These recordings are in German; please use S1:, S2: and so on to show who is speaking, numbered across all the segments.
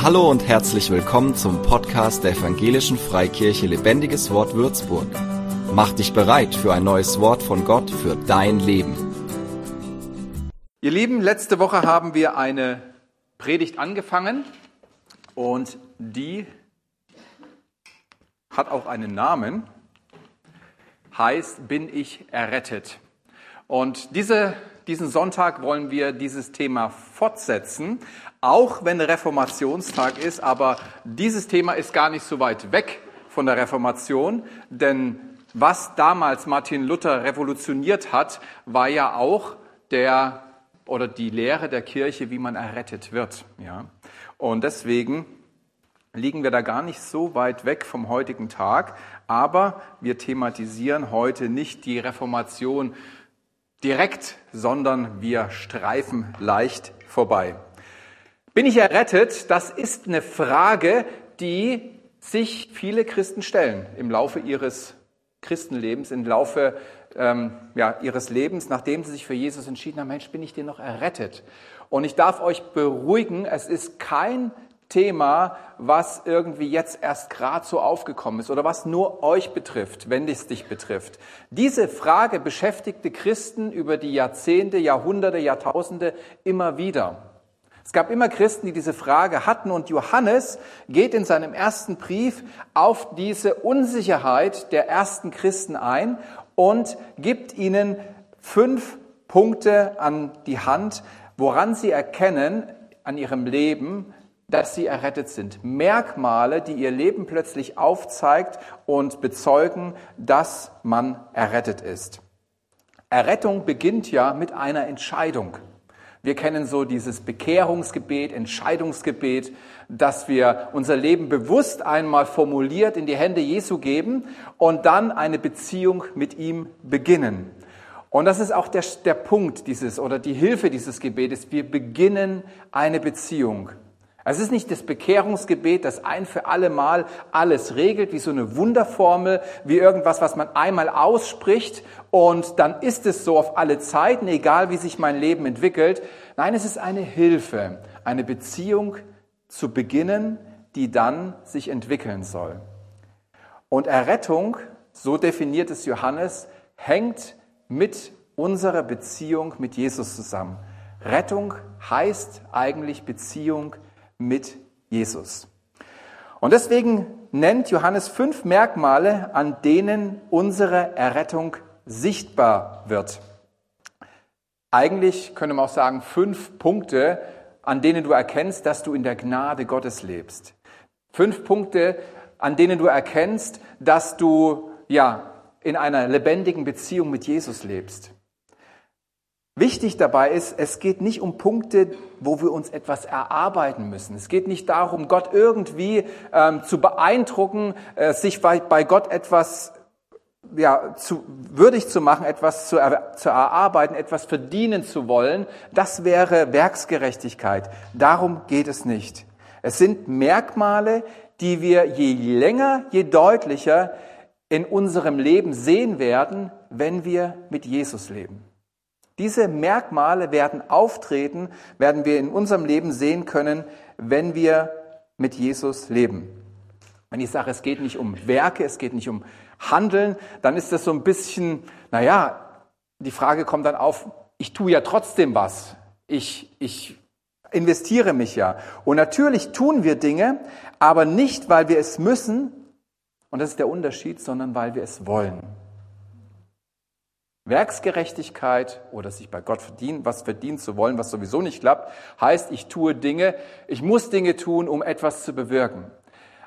S1: Hallo und herzlich willkommen zum Podcast der Evangelischen Freikirche Lebendiges Wort Würzburg. Mach dich bereit für ein neues Wort von Gott für dein Leben.
S2: Ihr Lieben, letzte Woche haben wir eine Predigt angefangen und die hat auch einen Namen, heißt Bin ich errettet. Und diese, diesen Sonntag wollen wir dieses Thema fortsetzen, auch wenn Reformationstag ist, aber dieses Thema ist gar nicht so weit weg von der Reformation, denn was damals Martin Luther revolutioniert hat, war ja auch der oder die Lehre der Kirche, wie man errettet wird. Ja. Und deswegen liegen wir da gar nicht so weit weg vom heutigen Tag, aber wir thematisieren heute nicht die Reformation direkt, sondern wir streifen leicht vorbei. Bin ich errettet? Das ist eine Frage, die sich viele Christen stellen im Laufe ihres Christenlebens, im Laufe ähm, ja, ihres Lebens, nachdem sie sich für Jesus entschieden haben, Mensch, bin ich dir noch errettet? Und ich darf euch beruhigen, es ist kein Thema, was irgendwie jetzt erst gerade so aufgekommen ist oder was nur euch betrifft, wenn es dich betrifft. Diese Frage beschäftigte Christen über die Jahrzehnte, Jahrhunderte, Jahrtausende immer wieder. Es gab immer Christen, die diese Frage hatten und Johannes geht in seinem ersten Brief auf diese Unsicherheit der ersten Christen ein und gibt ihnen fünf Punkte an die Hand, woran sie erkennen an ihrem Leben, dass sie errettet sind. Merkmale, die ihr Leben plötzlich aufzeigt und bezeugen, dass man errettet ist. Errettung beginnt ja mit einer Entscheidung. Wir kennen so dieses Bekehrungsgebet, Entscheidungsgebet, dass wir unser Leben bewusst einmal formuliert in die Hände Jesu geben und dann eine Beziehung mit ihm beginnen. Und das ist auch der, der Punkt dieses oder die Hilfe dieses Gebetes. Wir beginnen eine Beziehung. Es ist nicht das Bekehrungsgebet, das ein für alle Mal alles regelt, wie so eine Wunderformel, wie irgendwas, was man einmal ausspricht und dann ist es so auf alle Zeiten, egal wie sich mein Leben entwickelt. Nein, es ist eine Hilfe, eine Beziehung zu beginnen, die dann sich entwickeln soll. Und Errettung, so definiert es Johannes, hängt mit unserer Beziehung mit Jesus zusammen. Rettung heißt eigentlich Beziehung mit Jesus. Und deswegen nennt Johannes fünf Merkmale, an denen unsere Errettung sichtbar wird. Eigentlich könnte man auch sagen, fünf Punkte, an denen du erkennst, dass du in der Gnade Gottes lebst. Fünf Punkte, an denen du erkennst, dass du ja in einer lebendigen Beziehung mit Jesus lebst. Wichtig dabei ist, es geht nicht um Punkte, wo wir uns etwas erarbeiten müssen. Es geht nicht darum, Gott irgendwie ähm, zu beeindrucken, äh, sich bei, bei Gott etwas ja, zu, würdig zu machen, etwas zu, er, zu erarbeiten, etwas verdienen zu wollen. Das wäre Werksgerechtigkeit. Darum geht es nicht. Es sind Merkmale, die wir je länger, je deutlicher in unserem Leben sehen werden, wenn wir mit Jesus leben. Diese Merkmale werden auftreten, werden wir in unserem Leben sehen können, wenn wir mit Jesus leben. Wenn ich sage, es geht nicht um Werke, es geht nicht um Handeln, dann ist das so ein bisschen, naja, die Frage kommt dann auf, ich tue ja trotzdem was. Ich, ich investiere mich ja. Und natürlich tun wir Dinge, aber nicht, weil wir es müssen, und das ist der Unterschied, sondern weil wir es wollen. Werksgerechtigkeit oder sich bei Gott verdienen, was verdienen zu wollen, was sowieso nicht klappt, heißt, ich tue Dinge, ich muss Dinge tun, um etwas zu bewirken.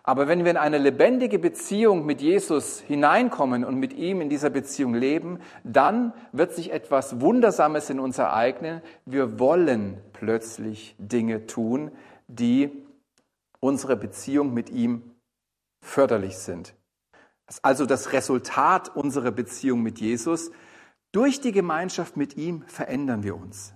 S2: Aber wenn wir in eine lebendige Beziehung mit Jesus hineinkommen und mit ihm in dieser Beziehung leben, dann wird sich etwas Wundersames in uns ereignen. Wir wollen plötzlich Dinge tun, die unsere Beziehung mit ihm förderlich sind. Also das Resultat unserer Beziehung mit Jesus, durch die Gemeinschaft mit ihm verändern wir uns.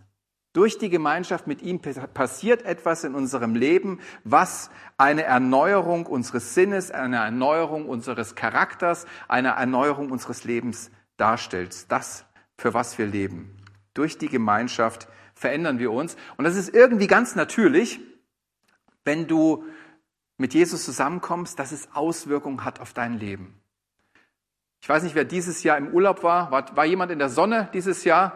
S2: Durch die Gemeinschaft mit ihm passiert etwas in unserem Leben, was eine Erneuerung unseres Sinnes, eine Erneuerung unseres Charakters, eine Erneuerung unseres Lebens darstellt. Das, für was wir leben. Durch die Gemeinschaft verändern wir uns. Und das ist irgendwie ganz natürlich. wenn du mit Jesus zusammenkommst, dass es Auswirkungen hat auf dein Leben. Ich weiß nicht, wer dieses Jahr im Urlaub war. War, war jemand in der Sonne dieses Jahr?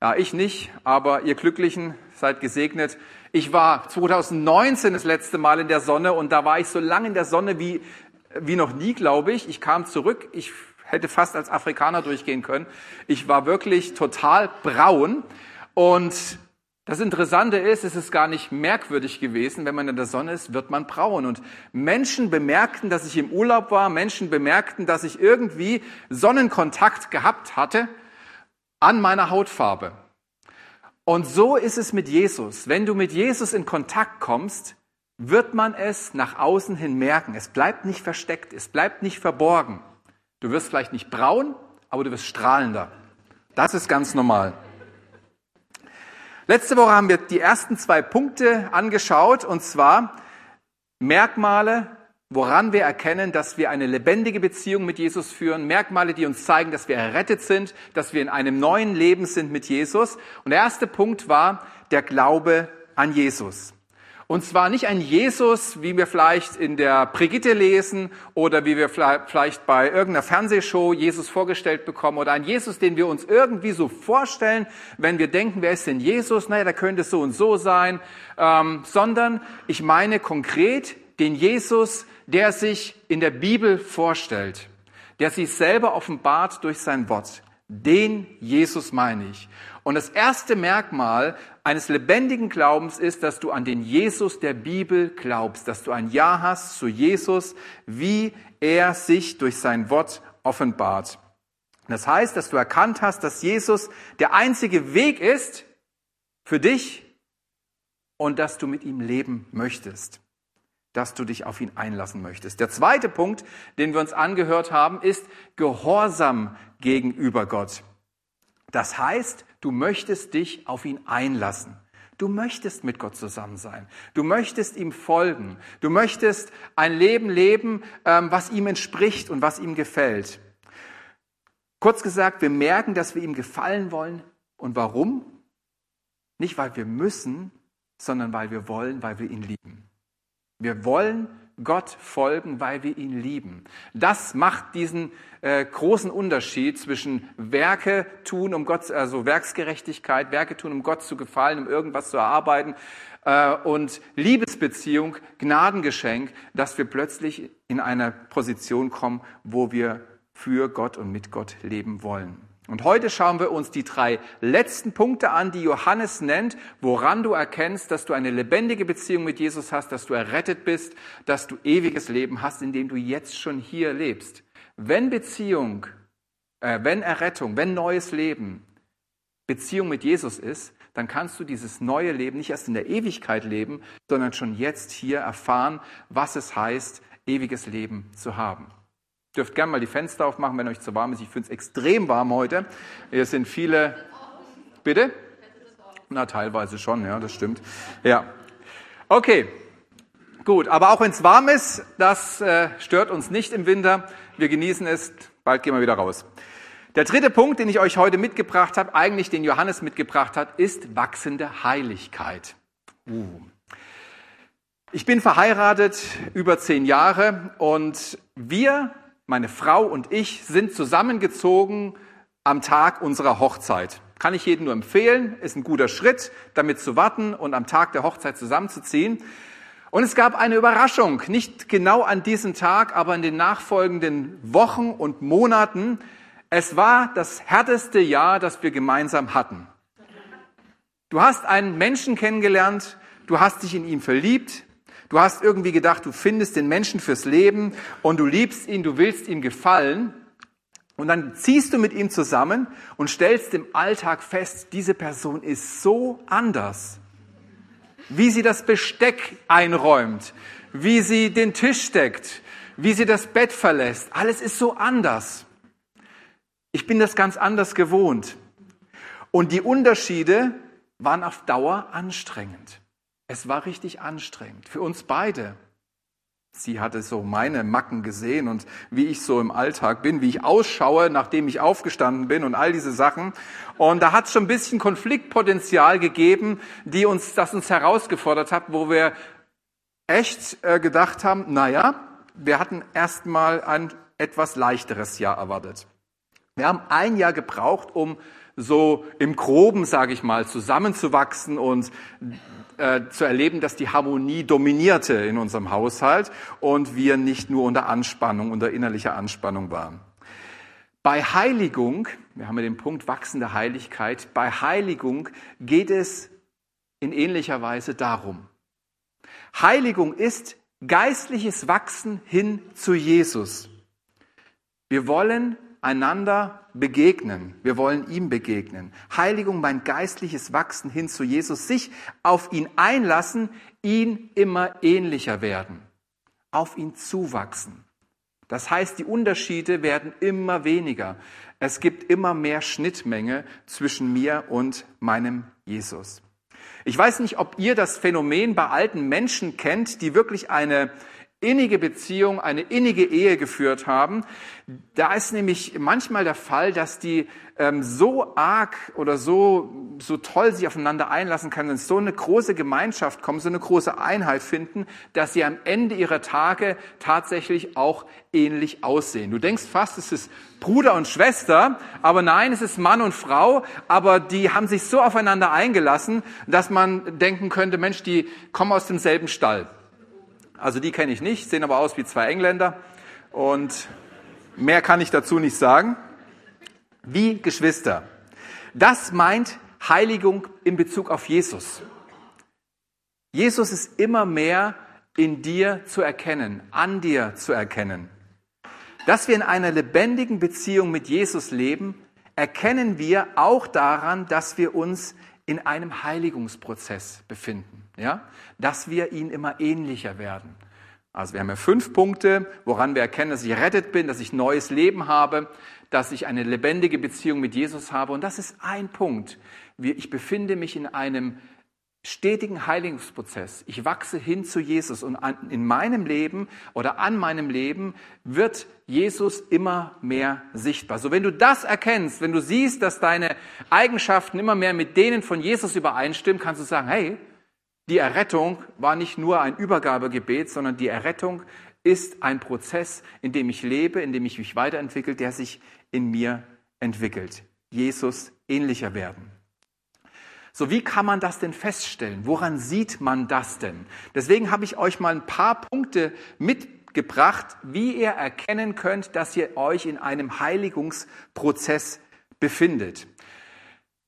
S2: Ja, ich nicht, aber ihr Glücklichen seid gesegnet. Ich war 2019 das letzte Mal in der Sonne und da war ich so lange in der Sonne wie, wie noch nie, glaube ich. Ich kam zurück, ich hätte fast als Afrikaner durchgehen können. Ich war wirklich total braun und das Interessante ist, es ist gar nicht merkwürdig gewesen, wenn man in der Sonne ist, wird man braun. Und Menschen bemerkten, dass ich im Urlaub war, Menschen bemerkten, dass ich irgendwie Sonnenkontakt gehabt hatte an meiner Hautfarbe. Und so ist es mit Jesus. Wenn du mit Jesus in Kontakt kommst, wird man es nach außen hin merken. Es bleibt nicht versteckt, es bleibt nicht verborgen. Du wirst vielleicht nicht braun, aber du wirst strahlender. Das ist ganz normal. Letzte Woche haben wir die ersten zwei Punkte angeschaut, und zwar Merkmale, woran wir erkennen, dass wir eine lebendige Beziehung mit Jesus führen, Merkmale, die uns zeigen, dass wir errettet sind, dass wir in einem neuen Leben sind mit Jesus. Und der erste Punkt war der Glaube an Jesus. Und zwar nicht ein Jesus, wie wir vielleicht in der Brigitte lesen oder wie wir vielleicht bei irgendeiner Fernsehshow Jesus vorgestellt bekommen oder ein Jesus, den wir uns irgendwie so vorstellen, wenn wir denken, wer ist denn Jesus? Naja, da könnte es so und so sein, ähm, sondern ich meine konkret den Jesus, der sich in der Bibel vorstellt, der sich selber offenbart durch sein Wort. Den Jesus meine ich. Und das erste Merkmal eines lebendigen Glaubens ist, dass du an den Jesus der Bibel glaubst, dass du ein Ja hast zu Jesus, wie er sich durch sein Wort offenbart. Das heißt, dass du erkannt hast, dass Jesus der einzige Weg ist für dich und dass du mit ihm leben möchtest, dass du dich auf ihn einlassen möchtest. Der zweite Punkt, den wir uns angehört haben, ist Gehorsam gegenüber Gott. Das heißt, du möchtest dich auf ihn einlassen. Du möchtest mit Gott zusammen sein. Du möchtest ihm folgen. Du möchtest ein Leben leben, ähm, was ihm entspricht und was ihm gefällt. Kurz gesagt, wir merken, dass wir ihm gefallen wollen. Und warum? Nicht, weil wir müssen, sondern weil wir wollen, weil wir ihn lieben. Wir wollen Gott folgen, weil wir ihn lieben. Das macht diesen äh, großen Unterschied zwischen Werke tun, um Gott, also Werksgerechtigkeit, Werke tun, um Gott zu gefallen, um irgendwas zu erarbeiten, äh, und Liebesbeziehung, Gnadengeschenk, dass wir plötzlich in eine Position kommen, wo wir für Gott und mit Gott leben wollen. Und heute schauen wir uns die drei letzten Punkte an, die Johannes nennt, woran du erkennst, dass du eine lebendige Beziehung mit Jesus hast, dass du errettet bist, dass du ewiges Leben hast, indem du jetzt schon hier lebst. Wenn Beziehung, äh, wenn Errettung, wenn neues Leben Beziehung mit Jesus ist, dann kannst du dieses neue Leben nicht erst in der Ewigkeit leben, sondern schon jetzt hier erfahren, was es heißt, ewiges Leben zu haben dürft gerne mal die Fenster aufmachen, wenn euch zu warm ist. Ich finde es extrem warm heute. Hier sind viele. Bitte? Na, teilweise schon, ja, das stimmt. Ja. Okay. Gut, aber auch wenn es warm ist, das äh, stört uns nicht im Winter. Wir genießen es. Bald gehen wir wieder raus. Der dritte Punkt, den ich euch heute mitgebracht habe, eigentlich den Johannes mitgebracht hat, ist wachsende Heiligkeit. Uh. Ich bin verheiratet über zehn Jahre und wir meine Frau und ich sind zusammengezogen am Tag unserer Hochzeit. Kann ich jedem nur empfehlen, ist ein guter Schritt, damit zu warten und am Tag der Hochzeit zusammenzuziehen. Und es gab eine Überraschung, nicht genau an diesem Tag, aber in den nachfolgenden Wochen und Monaten. Es war das härteste Jahr, das wir gemeinsam hatten. Du hast einen Menschen kennengelernt, du hast dich in ihn verliebt, Du hast irgendwie gedacht, du findest den Menschen fürs Leben und du liebst ihn, du willst ihm gefallen. Und dann ziehst du mit ihm zusammen und stellst im Alltag fest, diese Person ist so anders. Wie sie das Besteck einräumt, wie sie den Tisch deckt, wie sie das Bett verlässt. Alles ist so anders. Ich bin das ganz anders gewohnt. Und die Unterschiede waren auf Dauer anstrengend. Es war richtig anstrengend für uns beide. Sie hatte so meine Macken gesehen und wie ich so im Alltag bin, wie ich ausschaue, nachdem ich aufgestanden bin und all diese Sachen. Und da hat es schon ein bisschen Konfliktpotenzial gegeben, die uns, das uns herausgefordert hat, wo wir echt äh, gedacht haben, naja, wir hatten erstmal ein etwas leichteres Jahr erwartet. Wir haben ein Jahr gebraucht, um so im Groben, sage ich mal, zusammenzuwachsen und äh, zu erleben, dass die Harmonie dominierte in unserem Haushalt und wir nicht nur unter Anspannung, unter innerlicher Anspannung waren. Bei Heiligung, wir haben ja den Punkt wachsende Heiligkeit, bei Heiligung geht es in ähnlicher Weise darum. Heiligung ist geistliches Wachsen hin zu Jesus. Wir wollen einander begegnen. Wir wollen ihm begegnen. Heiligung, mein geistliches Wachsen hin zu Jesus, sich auf ihn einlassen, ihn immer ähnlicher werden, auf ihn zuwachsen. Das heißt, die Unterschiede werden immer weniger. Es gibt immer mehr Schnittmenge zwischen mir und meinem Jesus. Ich weiß nicht, ob ihr das Phänomen bei alten Menschen kennt, die wirklich eine innige Beziehung, eine innige Ehe geführt haben. Da ist nämlich manchmal der Fall, dass die ähm, so arg oder so, so toll sich aufeinander einlassen können, in so eine große Gemeinschaft kommen, so eine große Einheit finden, dass sie am Ende ihrer Tage tatsächlich auch ähnlich aussehen. Du denkst fast, es ist Bruder und Schwester, aber nein, es ist Mann und Frau, aber die haben sich so aufeinander eingelassen, dass man denken könnte, Mensch, die kommen aus demselben Stall. Also die kenne ich nicht, sehen aber aus wie zwei Engländer und mehr kann ich dazu nicht sagen. Wie Geschwister. Das meint Heiligung in Bezug auf Jesus. Jesus ist immer mehr in dir zu erkennen, an dir zu erkennen. Dass wir in einer lebendigen Beziehung mit Jesus leben, erkennen wir auch daran, dass wir uns in einem Heiligungsprozess befinden ja, dass wir ihn immer ähnlicher werden. Also wir haben ja fünf Punkte, woran wir erkennen, dass ich errettet bin, dass ich neues Leben habe, dass ich eine lebendige Beziehung mit Jesus habe. Und das ist ein Punkt. Ich befinde mich in einem stetigen Heiligungsprozess. Ich wachse hin zu Jesus und in meinem Leben oder an meinem Leben wird Jesus immer mehr sichtbar. So wenn du das erkennst, wenn du siehst, dass deine Eigenschaften immer mehr mit denen von Jesus übereinstimmen, kannst du sagen, hey, die Errettung war nicht nur ein Übergabegebet, sondern die Errettung ist ein Prozess, in dem ich lebe, in dem ich mich weiterentwickle, der sich in mir entwickelt. Jesus ähnlicher werden. So, wie kann man das denn feststellen? Woran sieht man das denn? Deswegen habe ich euch mal ein paar Punkte mitgebracht, wie ihr erkennen könnt, dass ihr euch in einem Heiligungsprozess befindet.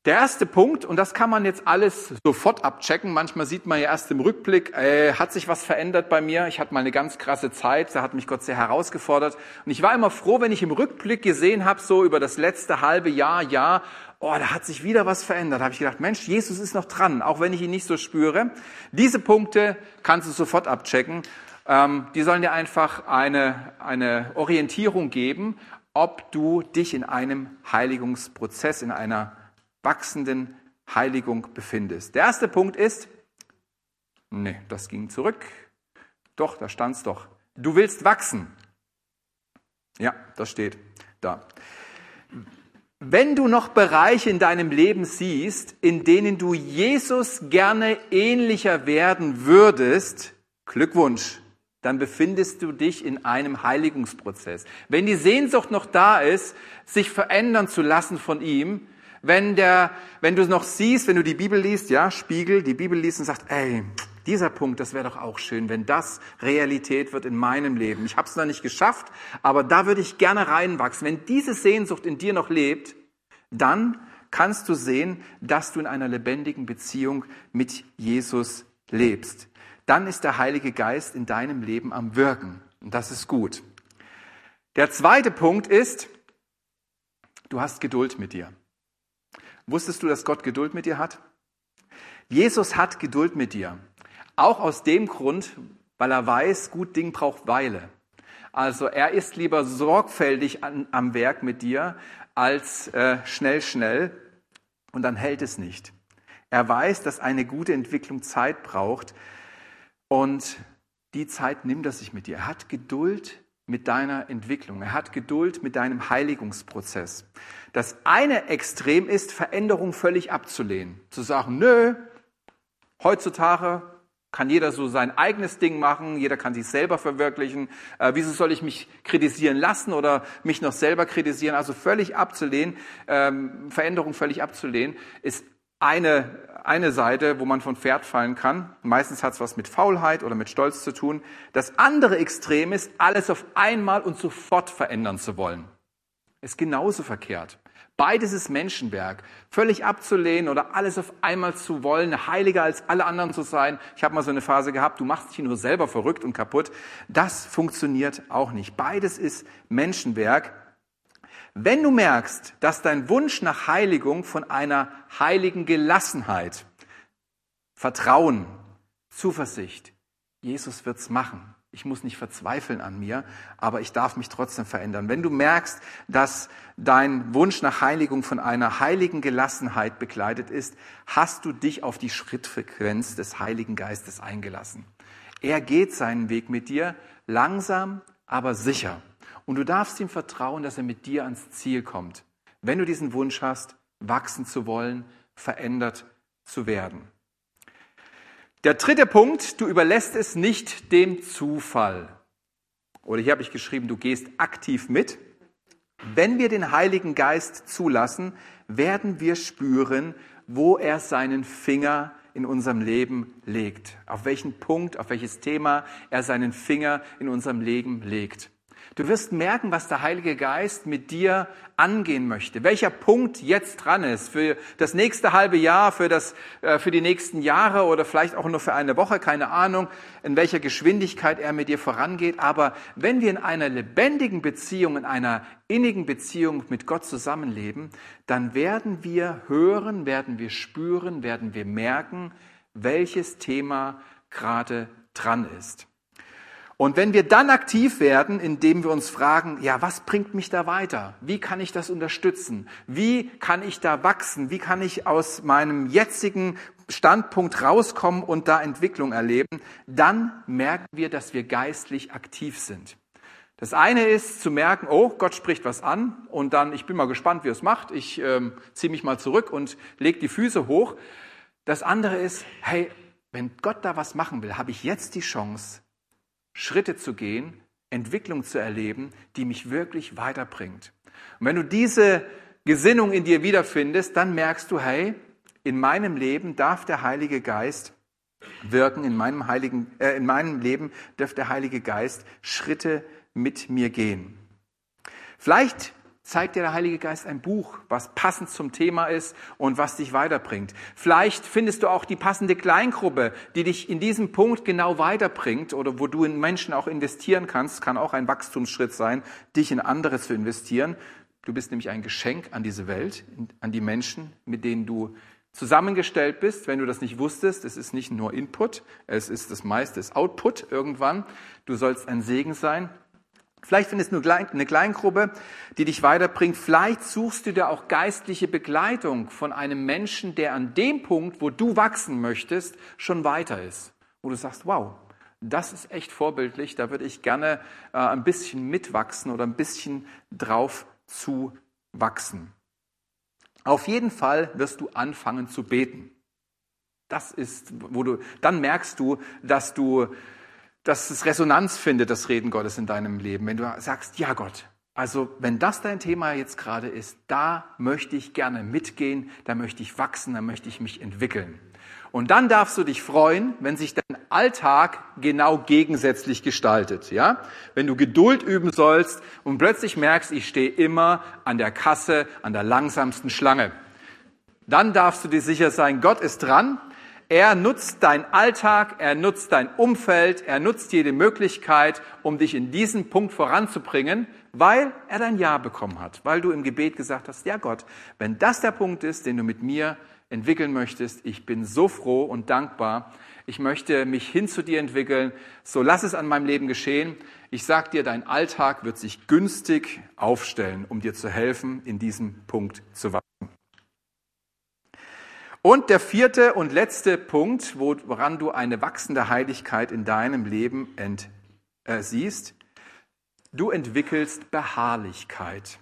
S2: Der erste Punkt, und das kann man jetzt alles sofort abchecken, manchmal sieht man ja erst im Rückblick, äh, hat sich was verändert bei mir, ich hatte mal eine ganz krasse Zeit, da hat mich Gott sehr herausgefordert. Und ich war immer froh, wenn ich im Rückblick gesehen habe, so über das letzte halbe Jahr, Jahr, oh, da hat sich wieder was verändert. Da habe ich gedacht, Mensch, Jesus ist noch dran, auch wenn ich ihn nicht so spüre. Diese Punkte kannst du sofort abchecken. Ähm, die sollen dir einfach eine, eine Orientierung geben, ob du dich in einem Heiligungsprozess, in einer wachsenden Heiligung befindest. Der erste Punkt ist, nee, das ging zurück. Doch, da stand es doch. Du willst wachsen. Ja, das steht da. Wenn du noch Bereiche in deinem Leben siehst, in denen du Jesus gerne ähnlicher werden würdest, Glückwunsch, dann befindest du dich in einem Heiligungsprozess. Wenn die Sehnsucht noch da ist, sich verändern zu lassen von ihm, wenn, der, wenn du noch siehst, wenn du die Bibel liest, ja, Spiegel, die Bibel liest und sagst, ey, dieser Punkt, das wäre doch auch schön, wenn das Realität wird in meinem Leben. Ich habe es noch nicht geschafft, aber da würde ich gerne reinwachsen. Wenn diese Sehnsucht in dir noch lebt, dann kannst du sehen, dass du in einer lebendigen Beziehung mit Jesus lebst. Dann ist der Heilige Geist in deinem Leben am Wirken. Und das ist gut. Der zweite Punkt ist, du hast Geduld mit dir. Wusstest du, dass Gott Geduld mit dir hat? Jesus hat Geduld mit dir. Auch aus dem Grund, weil er weiß, gut Ding braucht Weile. Also er ist lieber sorgfältig an, am Werk mit dir als äh, schnell, schnell und dann hält es nicht. Er weiß, dass eine gute Entwicklung Zeit braucht und die Zeit nimmt er sich mit dir. Er hat Geduld mit deiner Entwicklung. Er hat Geduld mit deinem Heiligungsprozess. Das eine Extrem ist, Veränderung völlig abzulehnen. Zu sagen, nö, heutzutage kann jeder so sein eigenes Ding machen, jeder kann sich selber verwirklichen. Äh, wieso soll ich mich kritisieren lassen oder mich noch selber kritisieren? Also völlig abzulehnen, ähm, Veränderung völlig abzulehnen, ist eine, eine Seite, wo man von Pferd fallen kann. Meistens hat es was mit Faulheit oder mit Stolz zu tun. Das andere Extrem ist, alles auf einmal und sofort verändern zu wollen. Ist genauso verkehrt. Beides ist Menschenwerk. Völlig abzulehnen oder alles auf einmal zu wollen, heiliger als alle anderen zu sein. Ich habe mal so eine Phase gehabt, du machst dich nur selber verrückt und kaputt. Das funktioniert auch nicht. Beides ist Menschenwerk. Wenn du merkst, dass dein Wunsch nach Heiligung von einer heiligen Gelassenheit, Vertrauen, Zuversicht, Jesus wird's machen, ich muss nicht verzweifeln an mir, aber ich darf mich trotzdem verändern. Wenn du merkst, dass dein Wunsch nach Heiligung von einer heiligen Gelassenheit begleitet ist, hast du dich auf die Schrittfrequenz des Heiligen Geistes eingelassen. Er geht seinen Weg mit dir, langsam, aber sicher. Und du darfst ihm vertrauen, dass er mit dir ans Ziel kommt. Wenn du diesen Wunsch hast, wachsen zu wollen, verändert zu werden. Der dritte Punkt, du überlässt es nicht dem Zufall. Oder hier habe ich geschrieben, du gehst aktiv mit. Wenn wir den Heiligen Geist zulassen, werden wir spüren, wo er seinen Finger in unserem Leben legt. Auf welchen Punkt, auf welches Thema er seinen Finger in unserem Leben legt. Du wirst merken, was der Heilige Geist mit dir angehen möchte, welcher Punkt jetzt dran ist für das nächste halbe Jahr, für, das, äh, für die nächsten Jahre oder vielleicht auch nur für eine Woche, keine Ahnung, in welcher Geschwindigkeit er mit dir vorangeht. Aber wenn wir in einer lebendigen Beziehung, in einer innigen Beziehung mit Gott zusammenleben, dann werden wir hören, werden wir spüren, werden wir merken, welches Thema gerade dran ist. Und wenn wir dann aktiv werden, indem wir uns fragen, ja, was bringt mich da weiter? Wie kann ich das unterstützen? Wie kann ich da wachsen? Wie kann ich aus meinem jetzigen Standpunkt rauskommen und da Entwicklung erleben? Dann merken wir, dass wir geistlich aktiv sind. Das eine ist zu merken, oh, Gott spricht was an und dann, ich bin mal gespannt, wie er es macht. Ich ähm, ziehe mich mal zurück und lege die Füße hoch. Das andere ist, hey, wenn Gott da was machen will, habe ich jetzt die Chance, Schritte zu gehen, Entwicklung zu erleben, die mich wirklich weiterbringt. Und wenn du diese Gesinnung in dir wiederfindest, dann merkst du, hey, in meinem Leben darf der Heilige Geist wirken, in meinem, Heiligen, äh, in meinem Leben darf der Heilige Geist Schritte mit mir gehen. Vielleicht zeigt dir der Heilige Geist ein Buch, was passend zum Thema ist und was dich weiterbringt. Vielleicht findest du auch die passende Kleingruppe, die dich in diesem Punkt genau weiterbringt oder wo du in Menschen auch investieren kannst. Kann auch ein Wachstumsschritt sein, dich in andere zu investieren. Du bist nämlich ein Geschenk an diese Welt, an die Menschen, mit denen du zusammengestellt bist, wenn du das nicht wusstest. Es ist nicht nur Input, es ist das meiste Output irgendwann. Du sollst ein Segen sein. Vielleicht findest du eine Kleingruppe, die dich weiterbringt. Vielleicht suchst du dir auch geistliche Begleitung von einem Menschen, der an dem Punkt, wo du wachsen möchtest, schon weiter ist. Wo du sagst, wow, das ist echt vorbildlich, da würde ich gerne äh, ein bisschen mitwachsen oder ein bisschen drauf zu wachsen. Auf jeden Fall wirst du anfangen zu beten. Das ist, wo du, dann merkst du, dass du dass es Resonanz findet, das Reden Gottes in deinem Leben. Wenn du sagst, ja Gott, also wenn das dein Thema jetzt gerade ist, da möchte ich gerne mitgehen, da möchte ich wachsen, da möchte ich mich entwickeln. Und dann darfst du dich freuen, wenn sich dein Alltag genau gegensätzlich gestaltet, ja? Wenn du Geduld üben sollst und plötzlich merkst, ich stehe immer an der Kasse, an der langsamsten Schlange. Dann darfst du dir sicher sein, Gott ist dran er nutzt deinen Alltag, er nutzt dein Umfeld, er nutzt jede Möglichkeit, um dich in diesen Punkt voranzubringen, weil er dein Ja bekommen hat, weil du im Gebet gesagt hast, ja Gott, wenn das der Punkt ist, den du mit mir entwickeln möchtest, ich bin so froh und dankbar, ich möchte mich hin zu dir entwickeln, so lass es an meinem Leben geschehen. Ich sag dir, dein Alltag wird sich günstig aufstellen, um dir zu helfen, in diesem Punkt zu wachsen. Und der vierte und letzte Punkt, woran du eine wachsende Heiligkeit in deinem Leben ent, äh, siehst, du entwickelst Beharrlichkeit.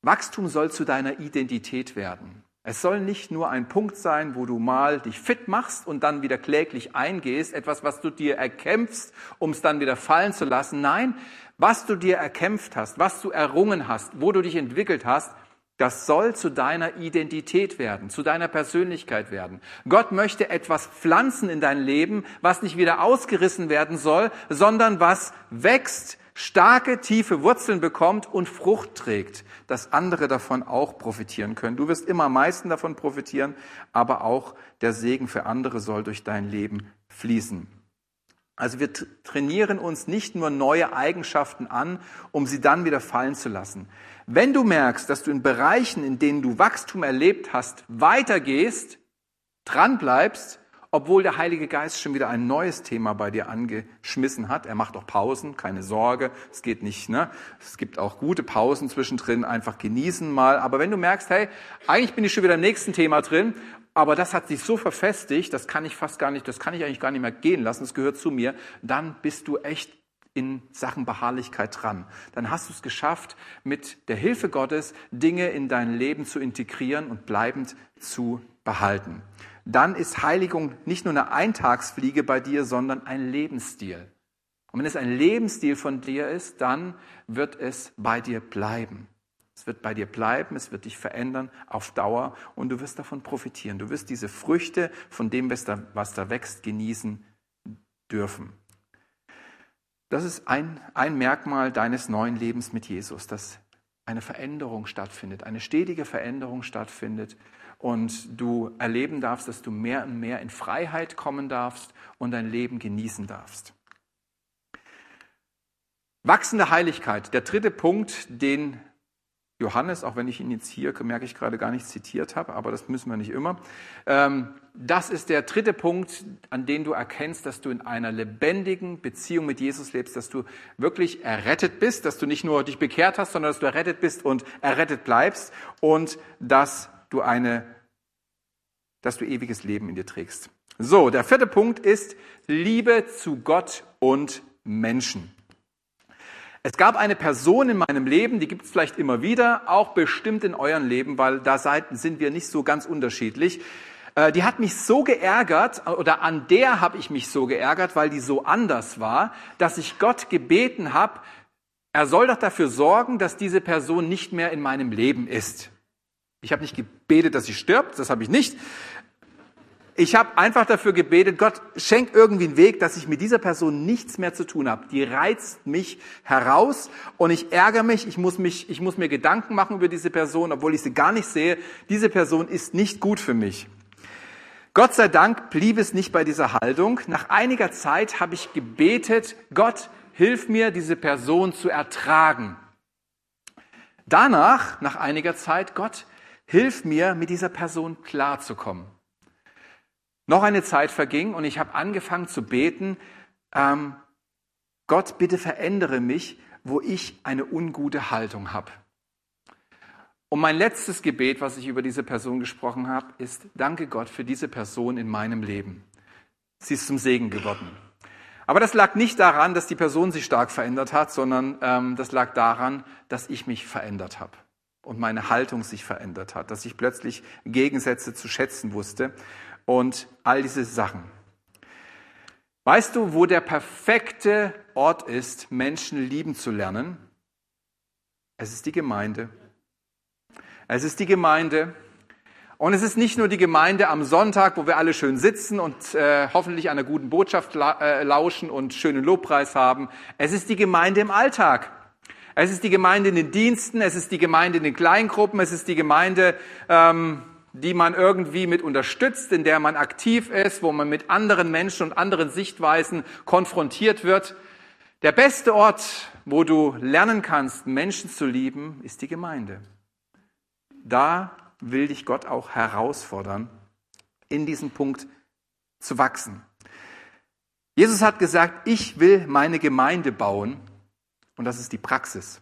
S2: Wachstum soll zu deiner Identität werden. Es soll nicht nur ein Punkt sein, wo du mal dich fit machst und dann wieder kläglich eingehst, etwas, was du dir erkämpfst, um es dann wieder fallen zu lassen. Nein, was du dir erkämpft hast, was du errungen hast, wo du dich entwickelt hast, das soll zu deiner Identität werden, zu deiner Persönlichkeit werden. Gott möchte etwas pflanzen in dein Leben, was nicht wieder ausgerissen werden soll, sondern was wächst, starke, tiefe Wurzeln bekommt und Frucht trägt, dass andere davon auch profitieren können. Du wirst immer am meisten davon profitieren, aber auch der Segen für andere soll durch dein Leben fließen. Also wir trainieren uns nicht nur neue Eigenschaften an, um sie dann wieder fallen zu lassen. Wenn du merkst, dass du in Bereichen, in denen du Wachstum erlebt hast, weitergehst, dranbleibst, obwohl der Heilige Geist schon wieder ein neues Thema bei dir angeschmissen hat. Er macht auch Pausen, keine Sorge, es geht nicht. Ne? Es gibt auch gute Pausen zwischendrin, einfach genießen mal. Aber wenn du merkst, hey, eigentlich bin ich schon wieder im nächsten Thema drin aber das hat sich so verfestigt, das kann ich fast gar nicht, das kann ich eigentlich gar nicht mehr gehen lassen, das gehört zu mir, dann bist du echt in Sachen Beharrlichkeit dran. Dann hast du es geschafft, mit der Hilfe Gottes Dinge in dein Leben zu integrieren und bleibend zu behalten. Dann ist Heiligung nicht nur eine Eintagsfliege bei dir, sondern ein Lebensstil. Und wenn es ein Lebensstil von dir ist, dann wird es bei dir bleiben. Es wird bei dir bleiben, es wird dich verändern auf Dauer und du wirst davon profitieren. Du wirst diese Früchte von dem, was da, was da wächst, genießen dürfen. Das ist ein, ein Merkmal deines neuen Lebens mit Jesus, dass eine Veränderung stattfindet, eine stetige Veränderung stattfindet und du erleben darfst, dass du mehr und mehr in Freiheit kommen darfst und dein Leben genießen darfst. Wachsende Heiligkeit, der dritte Punkt, den Johannes, auch wenn ich ihn jetzt hier, merke ich gerade, gar nicht zitiert habe, aber das müssen wir nicht immer. Ähm, das ist der dritte Punkt, an dem du erkennst, dass du in einer lebendigen Beziehung mit Jesus lebst, dass du wirklich errettet bist, dass du nicht nur dich bekehrt hast, sondern dass du errettet bist und errettet bleibst und dass du eine, dass du ewiges Leben in dir trägst. So, der vierte Punkt ist Liebe zu Gott und Menschen. Es gab eine Person in meinem Leben, die gibt es vielleicht immer wieder, auch bestimmt in euren Leben, weil da sind wir nicht so ganz unterschiedlich. Äh, die hat mich so geärgert oder an der habe ich mich so geärgert, weil die so anders war, dass ich Gott gebeten habe, er soll doch dafür sorgen, dass diese Person nicht mehr in meinem Leben ist. Ich habe nicht gebetet, dass sie stirbt, das habe ich nicht. Ich habe einfach dafür gebetet, Gott, schenk irgendwie einen Weg, dass ich mit dieser Person nichts mehr zu tun habe. Die reizt mich heraus und ich ärgere mich, ich muss, mich, ich muss mir Gedanken machen über diese Person, obwohl ich sie gar nicht sehe. Diese Person ist nicht gut für mich. Gott sei Dank blieb es nicht bei dieser Haltung. Nach einiger Zeit habe ich gebetet, Gott, hilf mir, diese Person zu ertragen. Danach, nach einiger Zeit, Gott, hilf mir, mit dieser Person klarzukommen. Noch eine Zeit verging und ich habe angefangen zu beten, ähm, Gott, bitte verändere mich, wo ich eine ungute Haltung habe. Und mein letztes Gebet, was ich über diese Person gesprochen habe, ist, danke Gott für diese Person in meinem Leben. Sie ist zum Segen geworden. Aber das lag nicht daran, dass die Person sich stark verändert hat, sondern ähm, das lag daran, dass ich mich verändert habe und meine Haltung sich verändert hat, dass ich plötzlich Gegensätze zu schätzen wusste und all diese Sachen. Weißt du, wo der perfekte Ort ist, Menschen lieben zu lernen? Es ist die Gemeinde. Es ist die Gemeinde. Und es ist nicht nur die Gemeinde am Sonntag, wo wir alle schön sitzen und äh, hoffentlich einer guten Botschaft la äh, lauschen und schönen Lobpreis haben. Es ist die Gemeinde im Alltag. Es ist die Gemeinde in den Diensten, es ist die Gemeinde in den Kleingruppen, es ist die Gemeinde ähm, die man irgendwie mit unterstützt, in der man aktiv ist, wo man mit anderen Menschen und anderen Sichtweisen konfrontiert wird. Der beste Ort, wo du lernen kannst, Menschen zu lieben, ist die Gemeinde. Da will dich Gott auch herausfordern, in diesem Punkt zu wachsen. Jesus hat gesagt, ich will meine Gemeinde bauen und das ist die Praxis.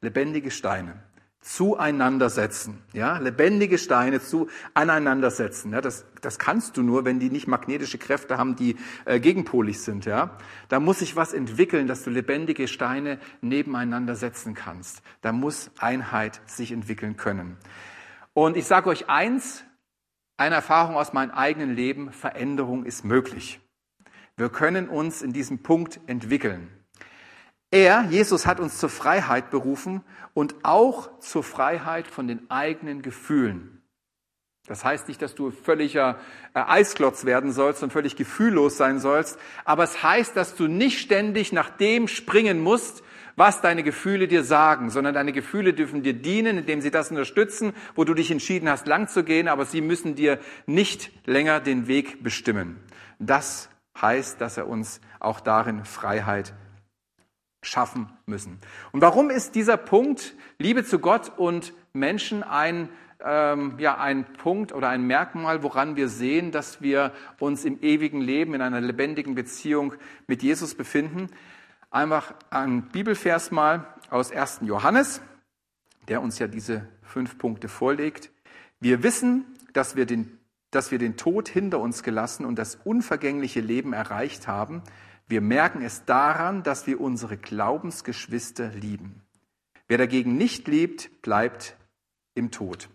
S2: Lebendige Steine zueinandersetzen. Ja, lebendige Steine zu aneinandersetzen. Ja, das, das kannst du nur, wenn die nicht magnetische Kräfte haben, die äh, gegenpolig sind. Ja, da muss sich was entwickeln, dass du lebendige Steine nebeneinander setzen kannst. Da muss Einheit sich entwickeln können. Und ich sage euch eins, eine Erfahrung aus meinem eigenen Leben, Veränderung ist möglich. Wir können uns in diesem Punkt entwickeln. Er, Jesus, hat uns zur Freiheit berufen und auch zur Freiheit von den eigenen Gefühlen. Das heißt nicht, dass du völliger äh, Eisklotz werden sollst und völlig gefühllos sein sollst, aber es heißt, dass du nicht ständig nach dem springen musst, was deine Gefühle dir sagen, sondern deine Gefühle dürfen dir dienen, indem sie das unterstützen, wo du dich entschieden hast, lang zu gehen, aber sie müssen dir nicht länger den Weg bestimmen. Das heißt, dass er uns auch darin Freiheit schaffen müssen. Und warum ist dieser Punkt Liebe zu Gott und Menschen ein ähm, ja, ein Punkt oder ein Merkmal, woran wir sehen, dass wir uns im ewigen Leben, in einer lebendigen Beziehung mit Jesus befinden. Einfach ein Bibelvers mal aus 1. Johannes, der uns ja diese fünf Punkte vorlegt. Wir wissen, dass wir den, dass wir den Tod hinter uns gelassen und das unvergängliche Leben erreicht haben. Wir merken es daran, dass wir unsere Glaubensgeschwister lieben. Wer dagegen nicht liebt, bleibt im Tod.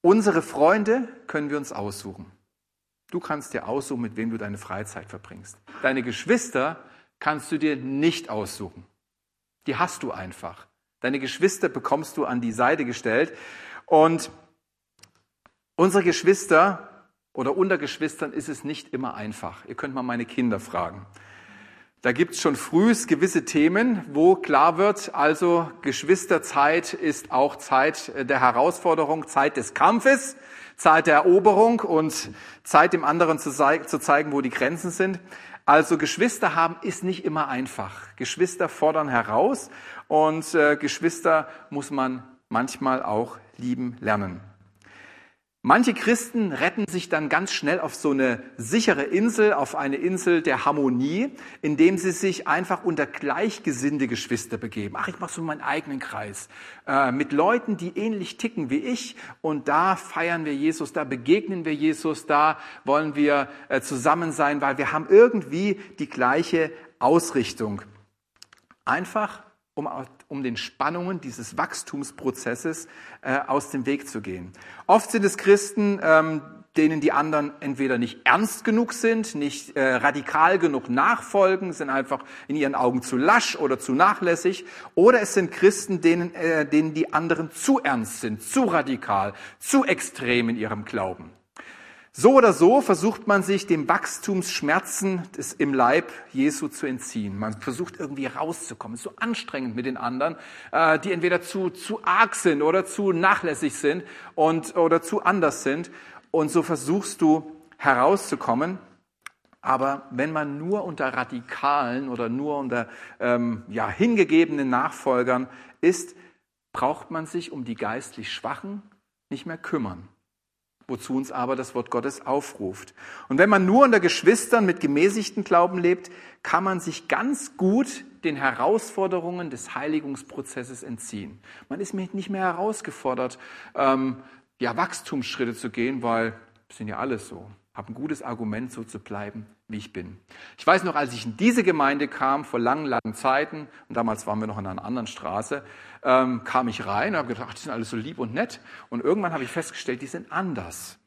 S2: Unsere Freunde können wir uns aussuchen. Du kannst dir aussuchen, mit wem du deine Freizeit verbringst. Deine Geschwister kannst du dir nicht aussuchen. Die hast du einfach. Deine Geschwister bekommst du an die Seite gestellt. Und unsere Geschwister oder unter Geschwistern ist es nicht immer einfach. Ihr könnt mal meine Kinder fragen. Da gibt es schon frühs gewisse Themen, wo klar wird, also Geschwisterzeit ist auch Zeit der Herausforderung, Zeit des Kampfes, Zeit der Eroberung und Zeit dem anderen zu, zu zeigen, wo die Grenzen sind. Also Geschwister haben ist nicht immer einfach. Geschwister fordern heraus und äh, Geschwister muss man manchmal auch lieben lernen. Manche Christen retten sich dann ganz schnell auf so eine sichere Insel, auf eine Insel der Harmonie, indem sie sich einfach unter gleichgesinnte Geschwister begeben. Ach, ich mache so meinen eigenen Kreis äh, mit Leuten, die ähnlich ticken wie ich und da feiern wir Jesus, da begegnen wir Jesus, da wollen wir äh, zusammen sein, weil wir haben irgendwie die gleiche Ausrichtung. Einfach um, um den Spannungen dieses Wachstumsprozesses äh, aus dem Weg zu gehen. Oft sind es Christen, ähm, denen die anderen entweder nicht ernst genug sind, nicht äh, radikal genug nachfolgen, sind einfach in ihren Augen zu lasch oder zu nachlässig, oder es sind Christen, denen, äh, denen die anderen zu ernst sind, zu radikal, zu extrem in ihrem Glauben. So oder so versucht man sich dem Wachstumsschmerzen des, im Leib Jesu zu entziehen. Man versucht irgendwie rauszukommen. Es ist so anstrengend mit den anderen, äh, die entweder zu, zu arg sind oder zu nachlässig sind und, oder zu anders sind. Und so versuchst du herauszukommen. Aber wenn man nur unter Radikalen oder nur unter ähm, ja, hingegebenen Nachfolgern ist, braucht man sich um die geistlich Schwachen nicht mehr kümmern wozu uns aber das Wort Gottes aufruft. Und wenn man nur unter Geschwistern mit gemäßigten Glauben lebt, kann man sich ganz gut den Herausforderungen des Heiligungsprozesses entziehen. Man ist nicht mehr herausgefordert, ähm, ja, Wachstumsschritte zu gehen, weil sind ja alles so habe ein gutes Argument, so zu bleiben, wie ich bin. Ich weiß noch, als ich in diese Gemeinde kam, vor langen, langen Zeiten, und damals waren wir noch in einer anderen Straße, ähm, kam ich rein und habe gedacht, ach, die sind alle so lieb und nett. Und irgendwann habe ich festgestellt, die sind anders.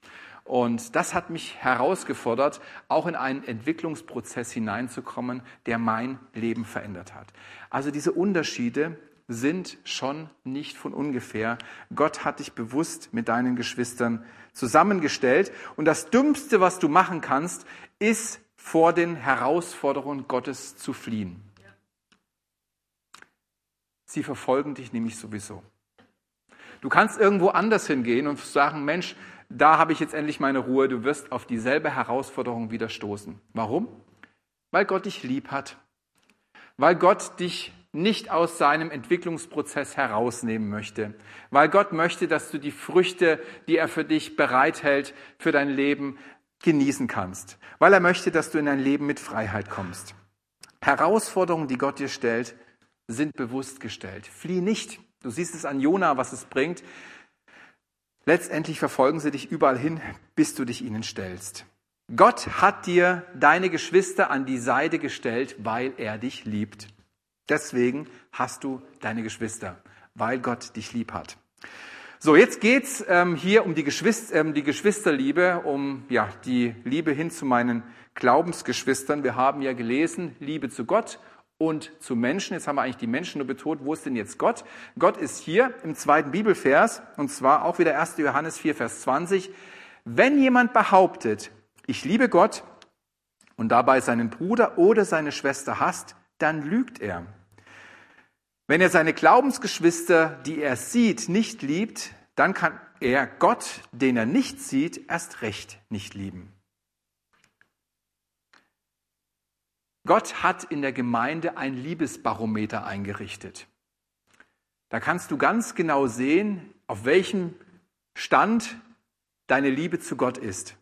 S2: Und das hat mich herausgefordert, auch in einen Entwicklungsprozess hineinzukommen, der mein Leben verändert hat. Also diese Unterschiede sind schon nicht von ungefähr. Gott hat dich bewusst mit deinen Geschwistern zusammengestellt. Und das Dümmste, was du machen kannst, ist vor den Herausforderungen Gottes zu fliehen. Sie verfolgen dich nämlich sowieso. Du kannst irgendwo anders hingehen und sagen, Mensch, da habe ich jetzt endlich meine Ruhe. Du wirst auf dieselbe Herausforderung wieder stoßen. Warum? Weil Gott dich lieb hat. Weil Gott dich nicht aus seinem Entwicklungsprozess herausnehmen möchte, weil Gott möchte, dass du die Früchte, die er für dich bereithält, für dein Leben genießen kannst, weil er möchte, dass du in dein Leben mit Freiheit kommst. Herausforderungen, die Gott dir stellt, sind bewusst gestellt. Flieh nicht. Du siehst es an Jona, was es bringt. Letztendlich verfolgen sie dich überall hin, bis du dich ihnen stellst. Gott hat dir deine Geschwister an die Seite gestellt, weil er dich liebt. Deswegen hast du deine Geschwister, weil Gott dich lieb hat. So, jetzt geht's ähm, hier um die, Geschwister, ähm, die Geschwisterliebe, um ja, die Liebe hin zu meinen Glaubensgeschwistern. Wir haben ja gelesen, Liebe zu Gott und zu Menschen. Jetzt haben wir eigentlich die Menschen nur betont. Wo ist denn jetzt Gott? Gott ist hier im zweiten Bibelvers, und zwar auch wieder 1. Johannes 4, Vers 20. Wenn jemand behauptet, ich liebe Gott und dabei seinen Bruder oder seine Schwester hasst, dann lügt er. Wenn er seine Glaubensgeschwister, die er sieht, nicht liebt, dann kann er Gott, den er nicht sieht, erst recht nicht lieben. Gott hat in der Gemeinde ein Liebesbarometer eingerichtet. Da kannst du ganz genau sehen, auf welchem Stand deine Liebe zu Gott ist.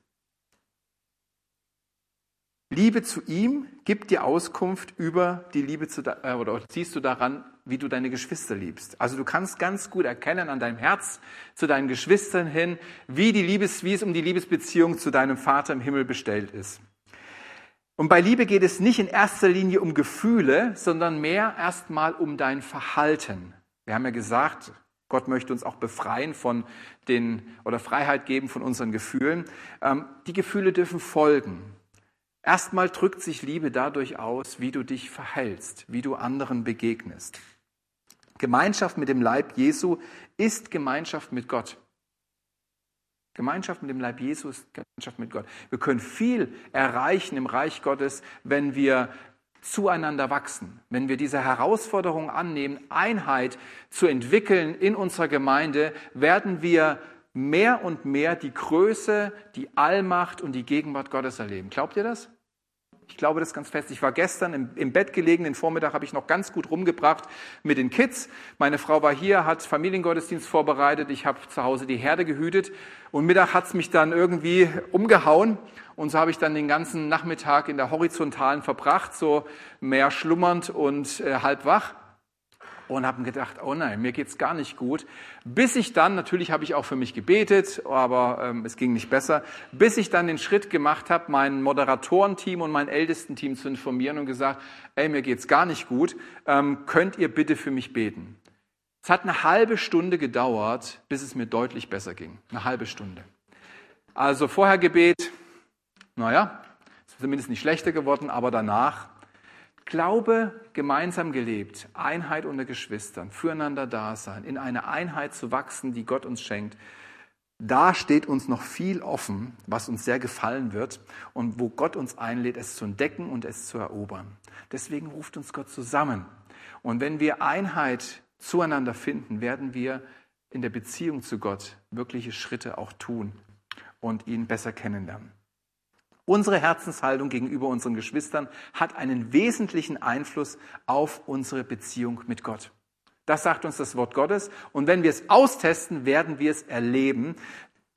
S2: Liebe zu ihm gibt dir Auskunft über die Liebe zu, äh, oder siehst du daran, wie du deine Geschwister liebst. Also du kannst ganz gut erkennen an deinem Herz zu deinen Geschwistern hin, wie die Liebes, wie es um die Liebesbeziehung zu deinem Vater im Himmel bestellt ist. Und bei Liebe geht es nicht in erster Linie um Gefühle, sondern mehr erstmal um dein Verhalten. Wir haben ja gesagt, Gott möchte uns auch befreien von den oder Freiheit geben von unseren Gefühlen. Ähm, die Gefühle dürfen folgen. Erstmal drückt sich Liebe dadurch aus, wie du dich verhältst, wie du anderen begegnest. Gemeinschaft mit dem Leib Jesu ist Gemeinschaft mit Gott. Gemeinschaft mit dem Leib Jesu ist Gemeinschaft mit Gott. Wir können viel erreichen im Reich Gottes, wenn wir zueinander wachsen, wenn wir diese Herausforderung annehmen, Einheit zu entwickeln in unserer Gemeinde, werden wir mehr und mehr die Größe, die Allmacht und die Gegenwart Gottes erleben. Glaubt ihr das? Ich glaube das ganz fest. Ich war gestern im, im, Bett gelegen, den Vormittag habe ich noch ganz gut rumgebracht mit den Kids. Meine Frau war hier, hat Familiengottesdienst vorbereitet, ich habe zu Hause die Herde gehütet. Und Mittag hat es mich dann irgendwie umgehauen. Und so habe ich dann den ganzen Nachmittag in der Horizontalen verbracht, so mehr schlummernd und äh, halb wach und habe gedacht, oh nein, mir geht's gar nicht gut. Bis ich dann, natürlich habe ich auch für mich gebetet, aber ähm, es ging nicht besser, bis ich dann den Schritt gemacht habe, mein Moderatorenteam und mein Ältestenteam zu informieren und gesagt, ey, mir geht's gar nicht gut, ähm, könnt ihr bitte für mich beten? Es hat eine halbe Stunde gedauert, bis es mir deutlich besser ging. Eine halbe Stunde. Also vorher Gebet, naja, ist zumindest nicht schlechter geworden, aber danach Glaube gemeinsam gelebt, Einheit unter Geschwistern, füreinander da sein, in eine Einheit zu wachsen, die Gott uns schenkt, da steht uns noch viel offen, was uns sehr gefallen wird und wo Gott uns einlädt, es zu entdecken und es zu erobern. Deswegen ruft uns Gott zusammen. Und wenn wir Einheit zueinander finden, werden wir in der Beziehung zu Gott wirkliche Schritte auch tun und ihn besser kennenlernen. Unsere Herzenshaltung gegenüber unseren Geschwistern hat einen wesentlichen Einfluss auf unsere Beziehung mit Gott. Das sagt uns das Wort Gottes. Und wenn wir es austesten, werden wir es erleben.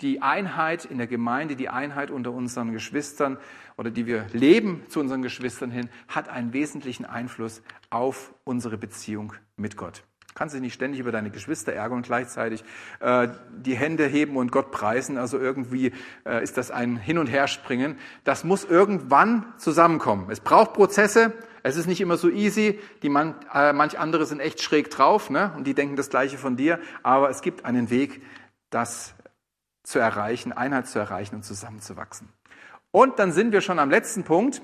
S2: Die Einheit in der Gemeinde, die Einheit unter unseren Geschwistern oder die wir leben zu unseren Geschwistern hin, hat einen wesentlichen Einfluss auf unsere Beziehung mit Gott. Du kannst dich nicht ständig über deine Geschwister ärgern und gleichzeitig äh, die Hände heben und Gott preisen. Also irgendwie äh, ist das ein Hin- und Herspringen. Das muss irgendwann zusammenkommen. Es braucht Prozesse. Es ist nicht immer so easy. Die man, äh, manch andere sind echt schräg drauf ne? und die denken das Gleiche von dir. Aber es gibt einen Weg, das zu erreichen, Einheit zu erreichen und zusammenzuwachsen. Und dann sind wir schon am letzten Punkt,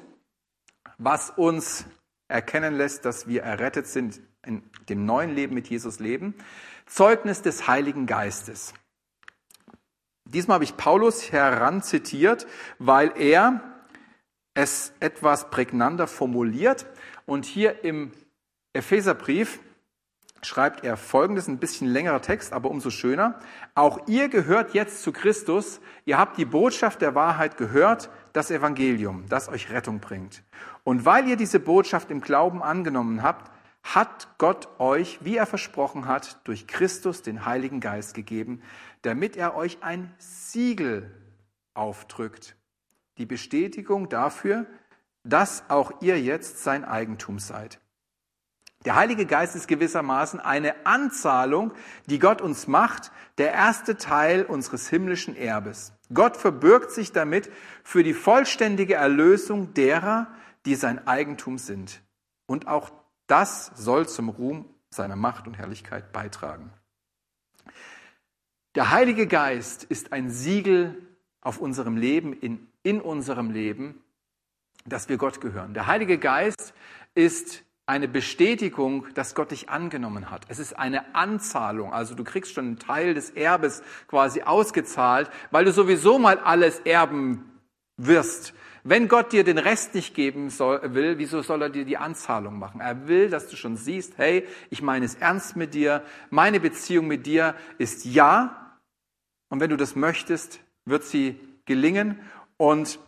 S2: was uns erkennen lässt, dass wir errettet sind in dem neuen Leben mit Jesus leben. Zeugnis des Heiligen Geistes. Diesmal habe ich Paulus heranzitiert, weil er es etwas prägnanter formuliert. Und hier im Epheserbrief schreibt er folgendes, ein bisschen längerer Text, aber umso schöner. Auch ihr gehört jetzt zu Christus. Ihr habt die Botschaft der Wahrheit gehört, das Evangelium, das euch Rettung bringt. Und weil ihr diese Botschaft im Glauben angenommen habt, hat Gott euch, wie er versprochen hat, durch Christus den Heiligen Geist gegeben, damit er euch ein Siegel aufdrückt. Die Bestätigung dafür, dass auch ihr jetzt sein Eigentum seid. Der Heilige Geist ist gewissermaßen eine Anzahlung, die Gott uns macht, der erste Teil unseres himmlischen Erbes. Gott verbirgt sich damit für die vollständige Erlösung derer, die sein Eigentum sind. Und auch das soll zum Ruhm seiner Macht und Herrlichkeit beitragen. Der Heilige Geist ist ein Siegel auf unserem Leben, in, in unserem Leben, dass wir Gott gehören. Der Heilige Geist ist eine Bestätigung, dass Gott dich angenommen hat. Es ist eine Anzahlung, also du kriegst schon einen Teil des Erbes quasi ausgezahlt, weil du sowieso mal alles erben wirst. Wenn Gott dir den Rest nicht geben soll, will, wieso soll er dir die Anzahlung machen? Er will, dass du schon siehst, hey, ich meine es ernst mit dir, meine Beziehung mit dir ist ja. Und wenn du das möchtest, wird sie gelingen. Und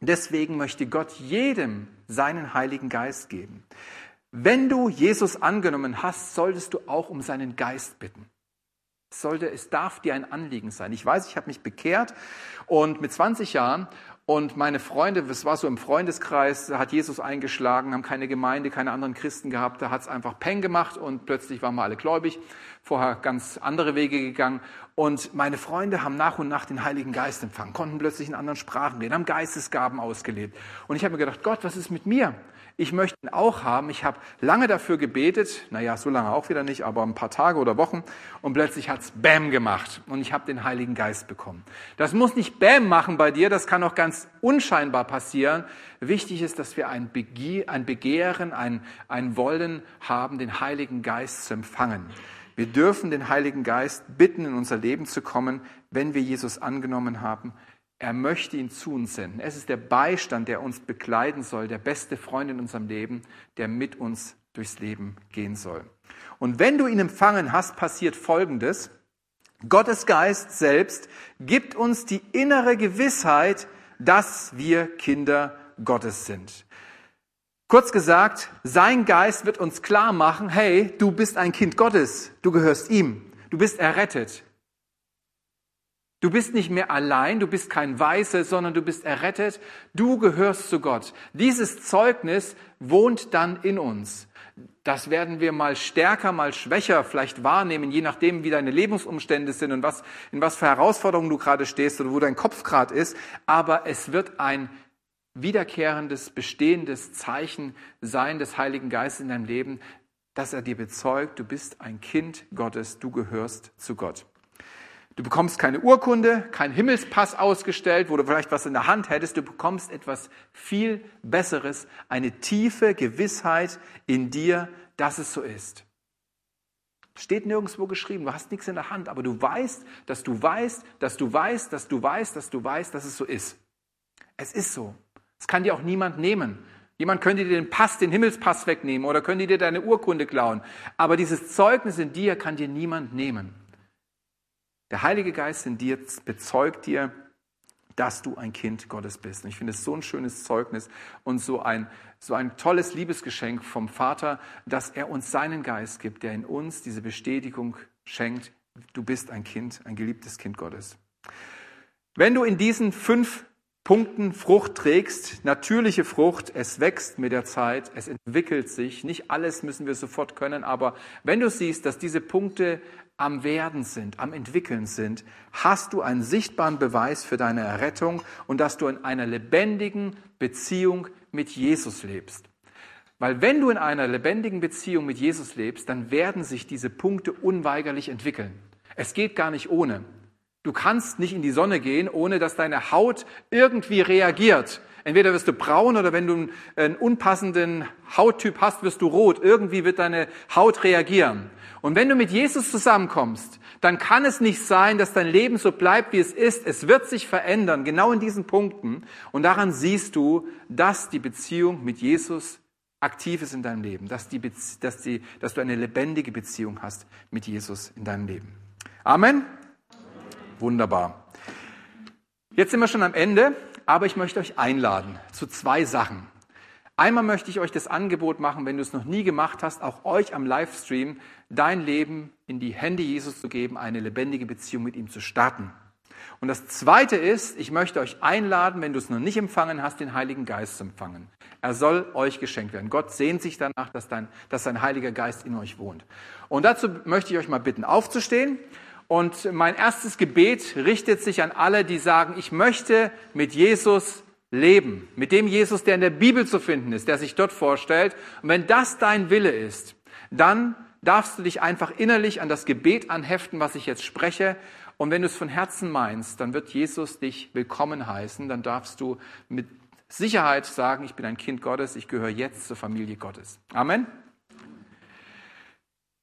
S2: deswegen möchte Gott jedem seinen Heiligen Geist geben. Wenn du Jesus angenommen hast, solltest du auch um seinen Geist bitten. Sollte, es darf dir ein Anliegen sein. Ich weiß, ich habe mich bekehrt und mit 20 Jahren und meine Freunde, es war so im Freundeskreis, da hat Jesus eingeschlagen, haben keine Gemeinde, keine anderen Christen gehabt, da hat es einfach Peng gemacht und plötzlich waren wir alle gläubig, vorher ganz andere Wege gegangen. Und meine Freunde haben nach und nach den Heiligen Geist empfangen, konnten plötzlich in anderen Sprachen reden, haben Geistesgaben ausgelebt. Und ich habe mir gedacht, Gott, was ist mit mir? Ich möchte ihn auch haben. Ich habe lange dafür gebetet, naja, so lange auch wieder nicht, aber ein paar Tage oder Wochen. Und plötzlich hat's Bäm gemacht und ich habe den Heiligen Geist bekommen. Das muss nicht Bäm machen bei dir, das kann auch ganz unscheinbar passieren. Wichtig ist, dass wir ein, Begehr, ein Begehren, ein, ein Wollen haben, den Heiligen Geist zu empfangen. Wir dürfen den Heiligen Geist bitten, in unser Leben zu kommen, wenn wir Jesus angenommen haben. Er möchte ihn zu uns senden. Es ist der Beistand, der uns begleiten soll, der beste Freund in unserem Leben, der mit uns durchs Leben gehen soll. Und wenn du ihn empfangen hast, passiert Folgendes. Gottes Geist selbst gibt uns die innere Gewissheit, dass wir Kinder Gottes sind. Kurz gesagt, sein Geist wird uns klar machen, hey, du bist ein Kind Gottes, du gehörst ihm, du bist errettet, Du bist nicht mehr allein, du bist kein Weiße, sondern du bist errettet, du gehörst zu Gott. Dieses Zeugnis wohnt dann in uns. Das werden wir mal stärker, mal schwächer vielleicht wahrnehmen, je nachdem, wie deine Lebensumstände sind und was, in was für Herausforderungen du gerade stehst oder wo dein Kopf gerade ist. Aber es wird ein wiederkehrendes, bestehendes Zeichen sein des Heiligen Geistes in deinem Leben, dass er dir bezeugt, du bist ein Kind Gottes, du gehörst zu Gott. Du bekommst keine Urkunde, kein Himmelspass ausgestellt, wo du vielleicht was in der Hand hättest. Du bekommst etwas viel Besseres, eine tiefe Gewissheit in dir, dass es so ist. Steht nirgendwo geschrieben, du hast nichts in der Hand, aber du weißt, dass du weißt, dass du weißt, dass du weißt, dass du weißt, dass es so ist. Es ist so. Es kann dir auch niemand nehmen. Jemand könnte dir den Pass, den Himmelspass wegnehmen oder könnte dir deine Urkunde klauen. Aber dieses Zeugnis in dir kann dir niemand nehmen. Der Heilige Geist in dir bezeugt dir, dass du ein Kind Gottes bist. Und ich finde es so ein schönes Zeugnis und so ein, so ein tolles Liebesgeschenk vom Vater, dass er uns seinen Geist gibt, der in uns diese Bestätigung schenkt, du bist ein Kind, ein geliebtes Kind Gottes. Wenn du in diesen fünf Punkten Frucht trägst, natürliche Frucht, es wächst mit der Zeit, es entwickelt sich. Nicht alles müssen wir sofort können, aber wenn du siehst, dass diese Punkte am Werden sind, am Entwickeln sind, hast du einen sichtbaren Beweis für deine Errettung und dass du in einer lebendigen Beziehung mit Jesus lebst. Weil wenn du in einer lebendigen Beziehung mit Jesus lebst, dann werden sich diese Punkte unweigerlich entwickeln. Es geht gar nicht ohne. Du kannst nicht in die Sonne gehen, ohne dass deine Haut irgendwie reagiert. Entweder wirst du braun oder wenn du einen unpassenden Hauttyp hast, wirst du rot. Irgendwie wird deine Haut reagieren. Und wenn du mit Jesus zusammenkommst, dann kann es nicht sein, dass dein Leben so bleibt, wie es ist. Es wird sich verändern, genau in diesen Punkten. Und daran siehst du, dass die Beziehung mit Jesus aktiv ist in deinem Leben, dass, die, dass, die, dass du eine lebendige Beziehung hast mit Jesus in deinem Leben. Amen. Wunderbar. Jetzt sind wir schon am Ende, aber ich möchte euch einladen zu zwei Sachen. Einmal möchte ich euch das Angebot machen, wenn du es noch nie gemacht hast, auch euch am Livestream dein Leben in die Hände Jesus zu geben, eine lebendige Beziehung mit ihm zu starten. Und das Zweite ist, ich möchte euch einladen, wenn du es noch nicht empfangen hast, den Heiligen Geist zu empfangen. Er soll euch geschenkt werden. Gott sehnt sich danach, dass, dein, dass sein Heiliger Geist in euch wohnt. Und dazu möchte ich euch mal bitten, aufzustehen. Und mein erstes Gebet richtet sich an alle, die sagen, ich möchte mit Jesus leben. Mit dem Jesus, der in der Bibel zu finden ist, der sich dort vorstellt. Und wenn das dein Wille ist, dann darfst du dich einfach innerlich an das Gebet anheften, was ich jetzt spreche. Und wenn du es von Herzen meinst, dann wird Jesus dich willkommen heißen. Dann darfst du mit Sicherheit sagen, ich bin ein Kind Gottes, ich gehöre jetzt zur Familie Gottes. Amen.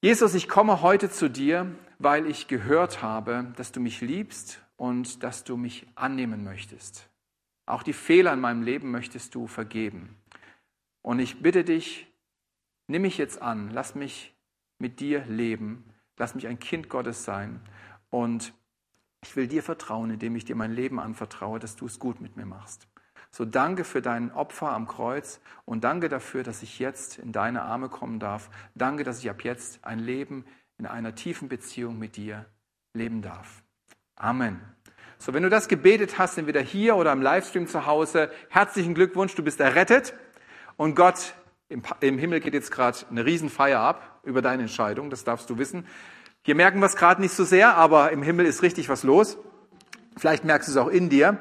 S2: Jesus, ich komme heute zu dir, weil ich gehört habe, dass du mich liebst und dass du mich annehmen möchtest. Auch die Fehler in meinem Leben möchtest du vergeben. Und ich bitte dich, nimm mich jetzt an, lass mich mit dir leben, lass mich ein Kind Gottes sein und ich will dir vertrauen, indem ich dir mein Leben anvertraue, dass du es gut mit mir machst. So danke für dein Opfer am Kreuz und danke dafür, dass ich jetzt in deine Arme kommen darf. Danke, dass ich ab jetzt ein Leben in einer tiefen Beziehung mit dir leben darf. Amen. So, wenn du das gebetet hast, entweder hier oder im Livestream zu Hause, herzlichen Glückwunsch, du bist errettet und Gott im, im Himmel geht jetzt gerade eine Riesenfeier ab über deine Entscheidung, das darfst du wissen. Hier merken wir es gerade nicht so sehr, aber im Himmel ist richtig was los. Vielleicht merkst du es auch in dir.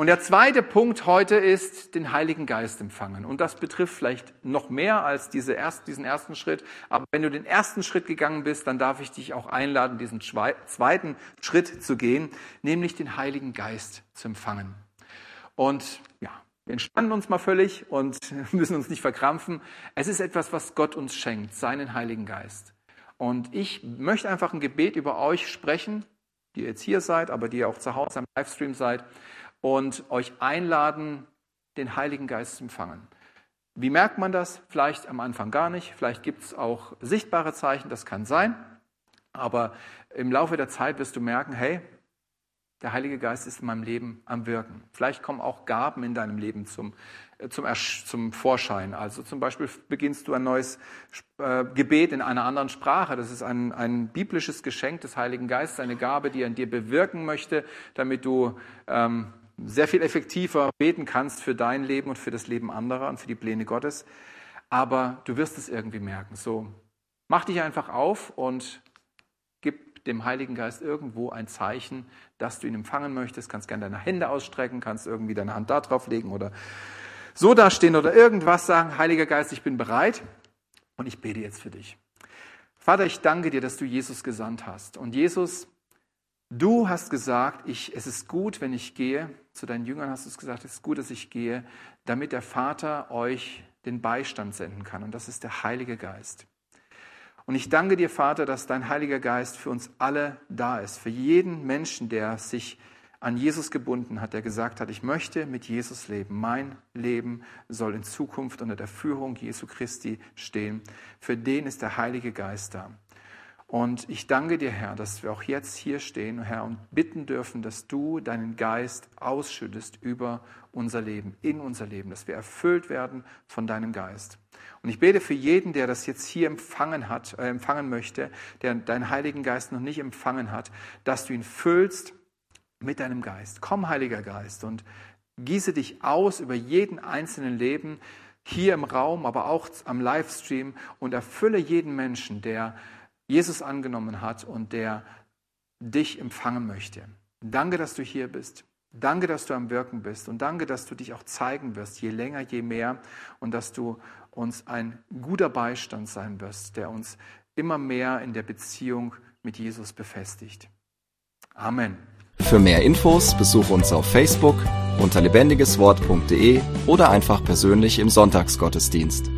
S2: Und der zweite Punkt heute ist den Heiligen Geist empfangen. Und das betrifft vielleicht noch mehr als diese erst, diesen ersten Schritt. Aber wenn du den ersten Schritt gegangen bist, dann darf ich dich auch einladen, diesen zweiten Schritt zu gehen, nämlich den Heiligen Geist zu empfangen. Und ja, wir entspannen uns mal völlig und müssen uns nicht verkrampfen. Es ist etwas, was Gott uns schenkt, seinen Heiligen Geist. Und ich möchte einfach ein Gebet über euch sprechen, die ihr jetzt hier seid, aber die ihr auch zu Hause am Livestream seid und euch einladen, den Heiligen Geist zu empfangen. Wie merkt man das? Vielleicht am Anfang gar nicht, vielleicht gibt es auch sichtbare Zeichen, das kann sein, aber im Laufe der Zeit wirst du merken, hey, der Heilige Geist ist in meinem Leben am Wirken. Vielleicht kommen auch Gaben in deinem Leben zum, äh, zum, zum Vorschein. Also zum Beispiel beginnst du ein neues äh, Gebet in einer anderen Sprache. Das ist ein, ein biblisches Geschenk des Heiligen Geistes, eine Gabe, die er in dir bewirken möchte, damit du ähm, sehr viel effektiver beten kannst für dein Leben und für das Leben anderer und für die Pläne Gottes. Aber du wirst es irgendwie merken. So, mach dich einfach auf und gib dem Heiligen Geist irgendwo ein Zeichen, dass du ihn empfangen möchtest. Kannst gerne deine Hände ausstrecken, kannst irgendwie deine Hand da drauf legen oder so dastehen oder irgendwas sagen. Heiliger Geist, ich bin bereit und ich bete jetzt für dich. Vater, ich danke dir, dass du Jesus gesandt hast. Und Jesus, Du hast gesagt, ich, es ist gut, wenn ich gehe. Zu deinen Jüngern hast du es gesagt, es ist gut, dass ich gehe, damit der Vater euch den Beistand senden kann. Und das ist der Heilige Geist. Und ich danke dir, Vater, dass dein Heiliger Geist für uns alle da ist. Für jeden Menschen, der sich an Jesus gebunden hat, der gesagt hat, ich möchte mit Jesus leben. Mein Leben soll in Zukunft unter der Führung Jesu Christi stehen. Für den ist der Heilige Geist da. Und ich danke dir, Herr, dass wir auch jetzt hier stehen, Herr, und bitten dürfen, dass du deinen Geist ausschüttest über unser Leben, in unser Leben, dass wir erfüllt werden von deinem Geist. Und ich bete für jeden, der das jetzt hier empfangen hat, äh, empfangen möchte, der deinen Heiligen Geist noch nicht empfangen hat, dass du ihn füllst mit deinem Geist. Komm, Heiliger Geist, und gieße dich aus über jeden einzelnen Leben hier im Raum, aber auch am Livestream und erfülle jeden Menschen, der Jesus angenommen hat und der dich empfangen möchte. Danke, dass du hier bist. Danke, dass du am Wirken bist und danke, dass du dich auch zeigen wirst, je länger, je mehr und dass du uns ein guter Beistand sein wirst, der uns immer mehr in der Beziehung mit Jesus befestigt. Amen.
S1: Für mehr Infos besuche uns auf Facebook unter lebendigeswort.de oder einfach persönlich im Sonntagsgottesdienst.